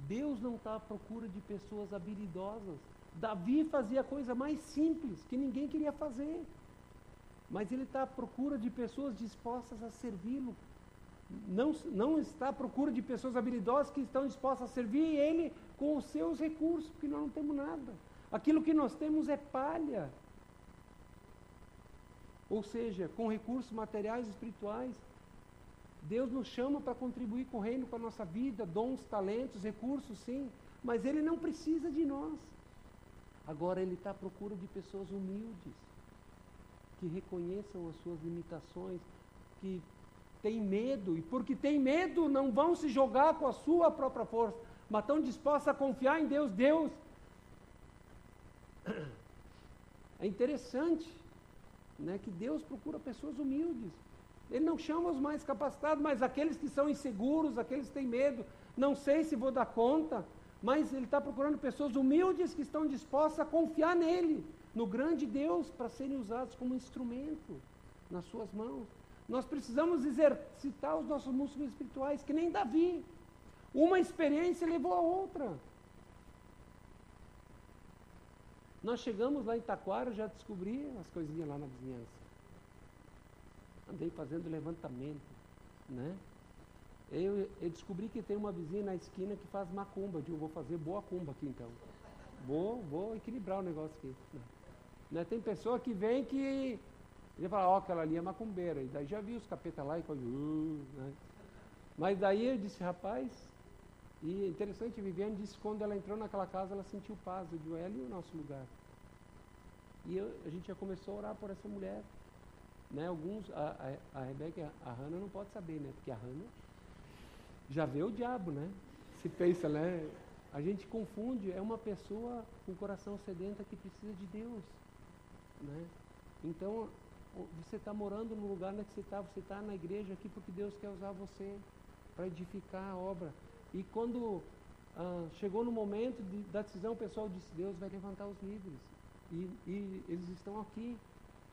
Deus não está à procura de pessoas habilidosas. Davi fazia a coisa mais simples, que ninguém queria fazer. Mas ele está à procura de pessoas dispostas a servi-lo. Não, não está à procura de pessoas habilidosas que estão dispostas a servir ele com os seus recursos, porque nós não temos nada. Aquilo que nós temos é palha. Ou seja, com recursos materiais e espirituais. Deus nos chama para contribuir com o reino, com a nossa vida, dons, talentos, recursos, sim, mas Ele não precisa de nós. Agora Ele está à procura de pessoas humildes, que reconheçam as suas limitações, que têm medo, e porque têm medo não vão se jogar com a sua própria força, mas estão dispostos a confiar em Deus. Deus. [coughs] É interessante né, que Deus procura pessoas humildes. Ele não chama os mais capacitados, mas aqueles que são inseguros, aqueles que têm medo, não sei se vou dar conta, mas Ele está procurando pessoas humildes que estão dispostas a confiar nele, no grande Deus, para serem usados como instrumento nas suas mãos. Nós precisamos exercitar os nossos músculos espirituais, que nem Davi. Uma experiência levou a outra. Nós chegamos lá em Taquara, já descobri as coisinhas lá na vizinhança. Andei fazendo levantamento, né? Eu, eu, descobri que tem uma vizinha na esquina que faz macumba. Eu digo, vou fazer boa cumba aqui então. Vou, vou equilibrar o negócio aqui. Né? Tem pessoa que vem que ele fala, ó, oh, aquela ali é macumbeira. E daí já vi os capeta lá e fala, uh, né? Mas daí eu disse, rapaz, E interessante, Viviane disse que quando ela entrou naquela casa, ela sentiu paz. Eu digo, é ali o nosso lugar. E eu, a gente já começou a orar por essa mulher. Né, alguns, a, a, a Rebeca, a Hannah não pode saber, né? Porque a Hannah já vê o diabo, né? Se pensa, né? A gente confunde, é uma pessoa com coração sedenta que precisa de Deus. Né? Então, você está morando no lugar onde você está, você está na igreja aqui porque Deus quer usar você para edificar a obra. E quando ah, chegou no momento de, da decisão, o pessoal disse, Deus vai levantar os líderes. E, e eles estão aqui.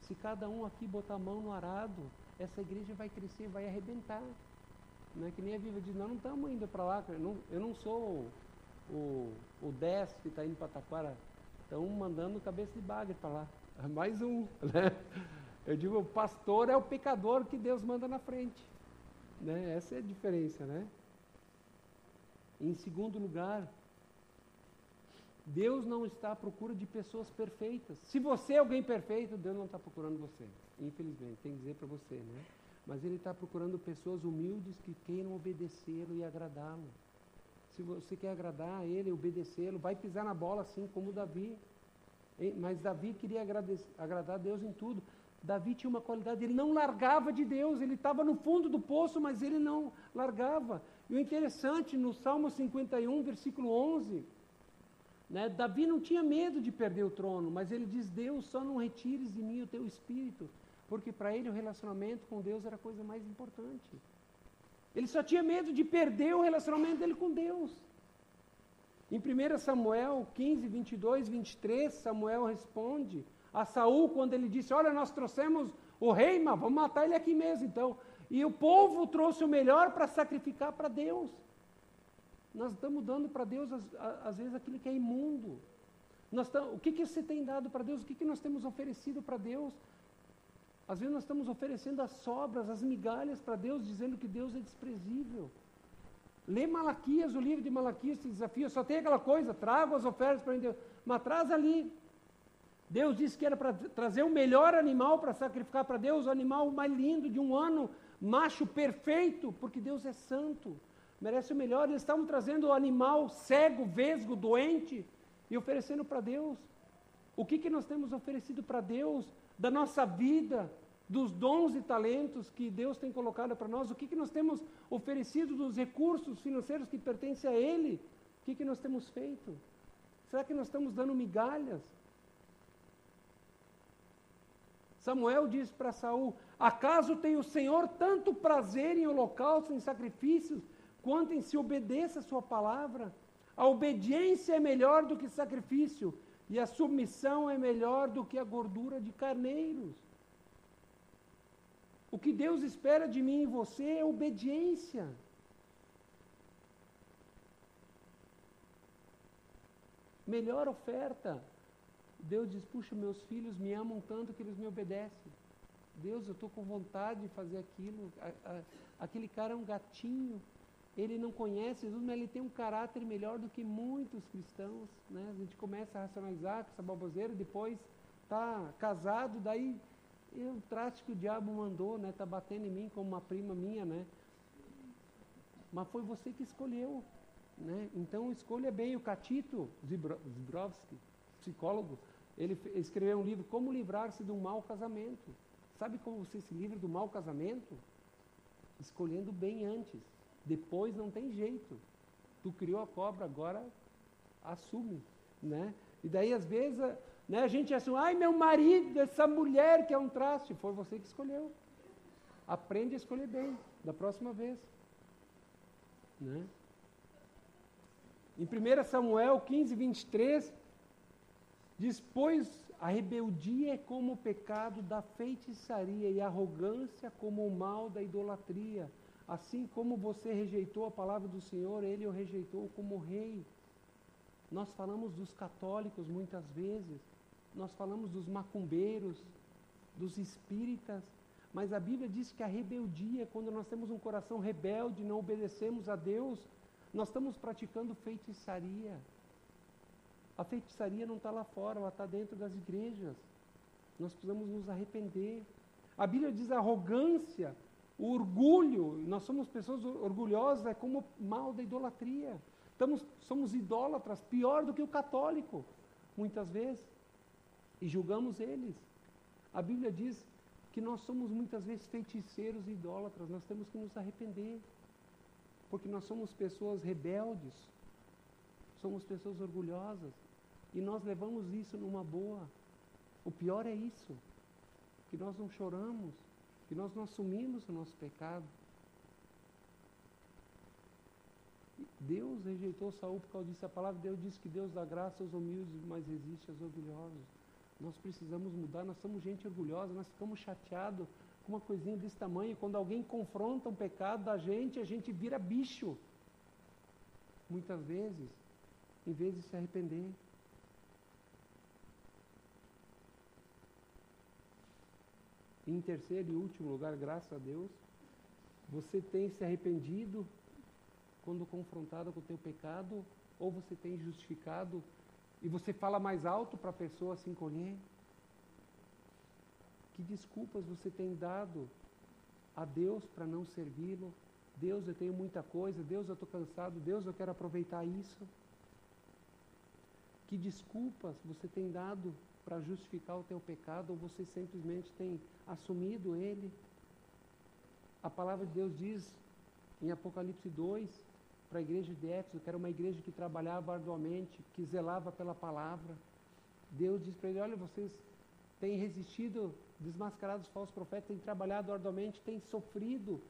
Se cada um aqui botar a mão no arado, essa igreja vai crescer, vai arrebentar. Não é que nem a Viva diz, nós não estamos indo para lá, eu não, eu não sou o, o 10 que está indo para Taquara, estão mandando cabeça de bagre para lá. Mais um, [laughs] né? Eu digo, o pastor é o pecador que Deus manda na frente. Né? Essa é a diferença, né? Em segundo lugar, Deus não está à procura de pessoas perfeitas. Se você é alguém perfeito, Deus não está procurando você. Infelizmente, tem que dizer para você, né? Mas Ele está procurando pessoas humildes que queiram obedecê-lo e agradá-lo. Se você quer agradar a Ele, obedecê-lo, vai pisar na bola assim como Davi. Mas Davi queria agradar a Deus em tudo. Davi tinha uma qualidade, ele não largava de Deus, ele estava no fundo do poço, mas ele não largava. E o interessante, no Salmo 51, versículo 11, né, Davi não tinha medo de perder o trono, mas ele diz: Deus, só não retires de mim o teu espírito, porque para ele o relacionamento com Deus era a coisa mais importante. Ele só tinha medo de perder o relacionamento dele com Deus. Em 1 Samuel 15, 22, 23, Samuel responde a Saul quando ele disse: Olha, nós trouxemos o rei, mas vamos matar ele aqui mesmo. Então, e o povo trouxe o melhor para sacrificar para Deus. Nós estamos dando para Deus, às, vezes, aquilo que é imundo. Nós o que, que você tem dado para Deus? O que, que nós temos oferecido para Deus? Às vezes nós estamos oferecendo as sobras, as migalhas para Deus, dizendo que Deus é desprezível. Lê Malaquias, o livro de Malaquias te desafia, só tem aquela coisa, traga as ofertas para Deus, mas traz ali. Deus disse que era para trazer o melhor animal para sacrificar para Deus, o animal mais lindo de um ano, macho perfeito, porque Deus é santo, merece o melhor. Eles estavam trazendo o animal cego, vesgo, doente e oferecendo para Deus. O que, que nós temos oferecido para Deus da nossa vida, dos dons e talentos que Deus tem colocado para nós? O que, que nós temos oferecido dos recursos financeiros que pertencem a Ele? O que, que nós temos feito? Será que nós estamos dando migalhas? Samuel diz para Saul: Acaso tem o Senhor tanto prazer em holocaustos, em sacrifícios, quanto em se obedeça a sua palavra? A obediência é melhor do que sacrifício, e a submissão é melhor do que a gordura de carneiros. O que Deus espera de mim e você é obediência. Melhor oferta Deus diz: Puxa, meus filhos me amam tanto que eles me obedecem. Deus, eu estou com vontade de fazer aquilo. A, a, aquele cara é um gatinho. Ele não conhece Jesus, mas ele tem um caráter melhor do que muitos cristãos. Né? A gente começa a racionalizar com essa baboseira, depois está casado, daí o traste que o diabo mandou, né? Está batendo em mim como uma prima minha, né? Mas foi você que escolheu. Né? Então escolha bem o Catito Zibrovski, psicólogo, ele escreveu um livro, Como Livrar-se um Mau Casamento. Sabe como você se livra do mau casamento? Escolhendo bem antes. Depois não tem jeito. Tu criou a cobra, agora assume. Né? E daí, às vezes, né, a gente assume, ai, meu marido, essa mulher que é um traste. Foi você que escolheu. Aprende a escolher bem, da próxima vez. Né? Em 1 Samuel 15, 23, Diz, pois a rebeldia é como o pecado da feitiçaria e a arrogância como o mal da idolatria. Assim como você rejeitou a palavra do Senhor, ele o rejeitou como rei. Nós falamos dos católicos muitas vezes, nós falamos dos macumbeiros, dos espíritas, mas a Bíblia diz que a rebeldia, quando nós temos um coração rebelde, não obedecemos a Deus, nós estamos praticando feitiçaria. A feitiçaria não está lá fora, ela está dentro das igrejas. Nós precisamos nos arrepender. A Bíblia diz a arrogância, o orgulho, nós somos pessoas orgulhosas, é como mal da idolatria. Estamos, somos idólatras, pior do que o católico, muitas vezes. E julgamos eles. A Bíblia diz que nós somos muitas vezes feiticeiros e idólatras, nós temos que nos arrepender. Porque nós somos pessoas rebeldes, somos pessoas orgulhosas, e nós levamos isso numa boa. O pior é isso, que nós não choramos, que nós não assumimos o nosso pecado. Deus rejeitou Saul por causa disso. A palavra de Deus diz que Deus dá graça aos humildes, mas resiste aos orgulhosos. Nós precisamos mudar, nós somos gente orgulhosa, nós ficamos chateados com uma coisinha desse tamanho. Quando alguém confronta um pecado da gente, a gente vira bicho. Muitas vezes, em vez de se arrepender. Em terceiro e último lugar, graças a Deus, você tem se arrependido quando confrontado com o teu pecado, ou você tem justificado e você fala mais alto para a pessoa se encolher? Que desculpas você tem dado a Deus para não servi-lo? Deus, eu tenho muita coisa, Deus, eu estou cansado, Deus, eu quero aproveitar isso. Que desculpas você tem dado para justificar o teu pecado ou você simplesmente tem assumido ele? A palavra de Deus diz em Apocalipse 2 para a igreja de Éfeso, que era uma igreja que trabalhava arduamente, que zelava pela palavra. Deus diz para ele: Olha, vocês têm resistido, desmascarados os falsos profetas, têm trabalhado arduamente, têm sofrido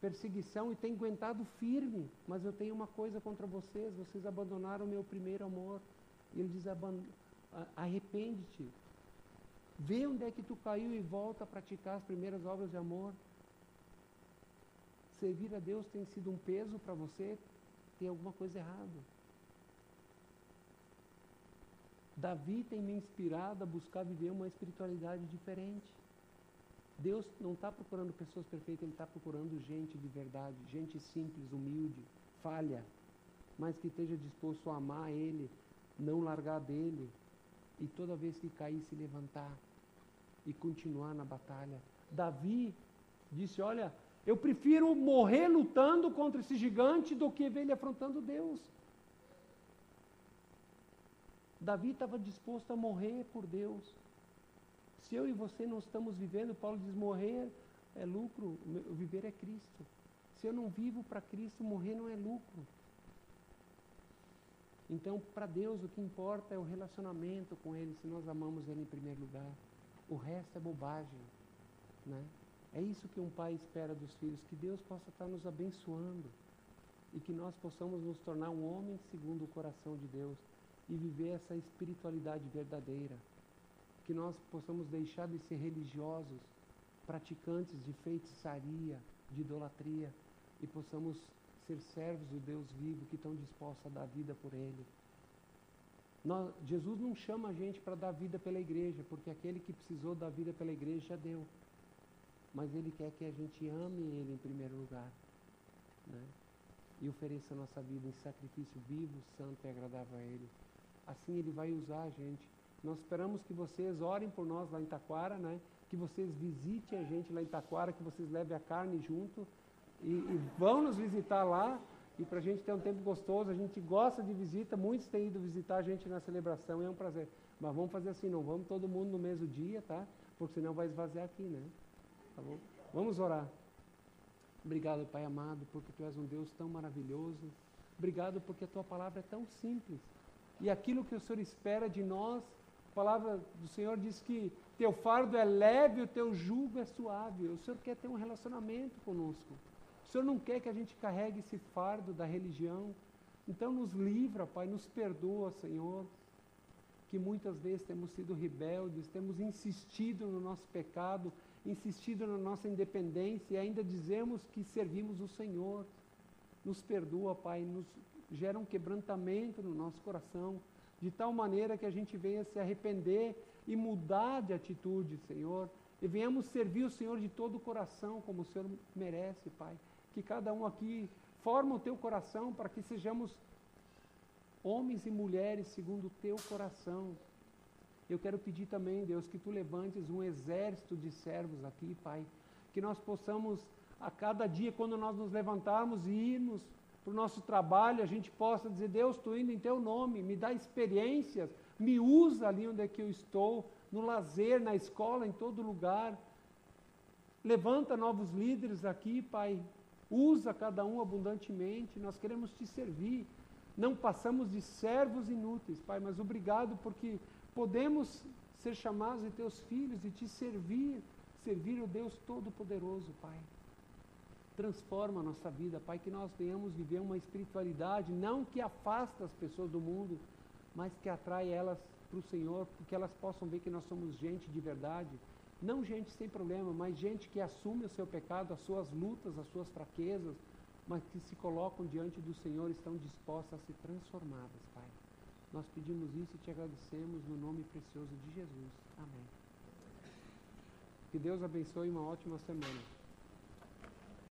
perseguição e têm aguentado firme, mas eu tenho uma coisa contra vocês: vocês abandonaram o meu primeiro amor. E ele diz: arrepende-te, vê onde é que tu caiu e volta a praticar as primeiras obras de amor. Servir a Deus tem sido um peso para você? tem alguma coisa errada. Davi tem me inspirado a buscar viver uma espiritualidade diferente. Deus não está procurando pessoas perfeitas, Ele está procurando gente de verdade, gente simples, humilde, falha, mas que esteja disposto a amar Ele, não largar dele, e toda vez que cair, se levantar e continuar na batalha. Davi disse: Olha, eu prefiro morrer lutando contra esse gigante do que ver ele afrontando Deus. Davi estava disposto a morrer por Deus. Se eu e você não estamos vivendo, Paulo diz: morrer é lucro, viver é Cristo. Se eu não vivo para Cristo, morrer não é lucro. Então, para Deus, o que importa é o relacionamento com Ele, se nós amamos Ele em primeiro lugar. O resto é bobagem. Né? É isso que um pai espera dos filhos, que Deus possa estar nos abençoando e que nós possamos nos tornar um homem segundo o coração de Deus e viver essa espiritualidade verdadeira. Que nós possamos deixar de ser religiosos, praticantes de feitiçaria, de idolatria e possamos ser servos do Deus vivo que estão dispostos a dar vida por Ele. Nós, Jesus não chama a gente para dar vida pela igreja, porque aquele que precisou dar vida pela igreja já deu mas Ele quer que a gente ame Ele em primeiro lugar. Né? E ofereça a nossa vida em sacrifício vivo, santo e agradável a Ele. Assim Ele vai usar a gente. Nós esperamos que vocês orem por nós lá em Taquara, né? que vocês visitem a gente lá em Taquara, que vocês levem a carne junto e, e vão nos visitar lá. E para a gente ter um tempo gostoso, a gente gosta de visita, muitos têm ido visitar a gente na celebração, é um prazer. Mas vamos fazer assim, não vamos todo mundo no mesmo dia, tá? Porque senão vai esvaziar aqui, né? Tá bom? Vamos orar. Obrigado, Pai amado, porque Tu és um Deus tão maravilhoso. Obrigado porque a Tua palavra é tão simples. E aquilo que o Senhor espera de nós, a palavra do Senhor diz que Teu fardo é leve, o Teu jugo é suave. O Senhor quer ter um relacionamento conosco. Senhor não quer que a gente carregue esse fardo da religião. Então nos livra, Pai, nos perdoa, Senhor, que muitas vezes temos sido rebeldes, temos insistido no nosso pecado, insistido na nossa independência e ainda dizemos que servimos o Senhor. Nos perdoa, Pai, nos gera um quebrantamento no nosso coração, de tal maneira que a gente venha se arrepender e mudar de atitude, Senhor, e venhamos servir o Senhor de todo o coração, como o Senhor merece, Pai. Que cada um aqui forma o teu coração para que sejamos homens e mulheres segundo o teu coração, eu quero pedir também, Deus, que tu levantes um exército de servos aqui, Pai. Que nós possamos, a cada dia, quando nós nos levantarmos e irmos para o nosso trabalho, a gente possa dizer, Deus, estou indo em teu nome, me dá experiências, me usa ali onde é que eu estou, no lazer, na escola, em todo lugar. Levanta novos líderes aqui, Pai. Usa cada um abundantemente. Nós queremos te servir. Não passamos de servos inúteis, Pai, mas obrigado porque podemos ser chamados de teus filhos e te servir, servir o Deus Todo-Poderoso, Pai. Transforma a nossa vida, Pai, que nós venhamos viver uma espiritualidade não que afasta as pessoas do mundo, mas que atrai elas para o Senhor, porque elas possam ver que nós somos gente de verdade, não gente sem problema, mas gente que assume o seu pecado, as suas lutas, as suas fraquezas, mas que se colocam diante do Senhor, estão dispostas a ser transformadas, Pai. Nós pedimos isso e te agradecemos no nome precioso de Jesus. Amém. Que Deus abençoe uma ótima semana.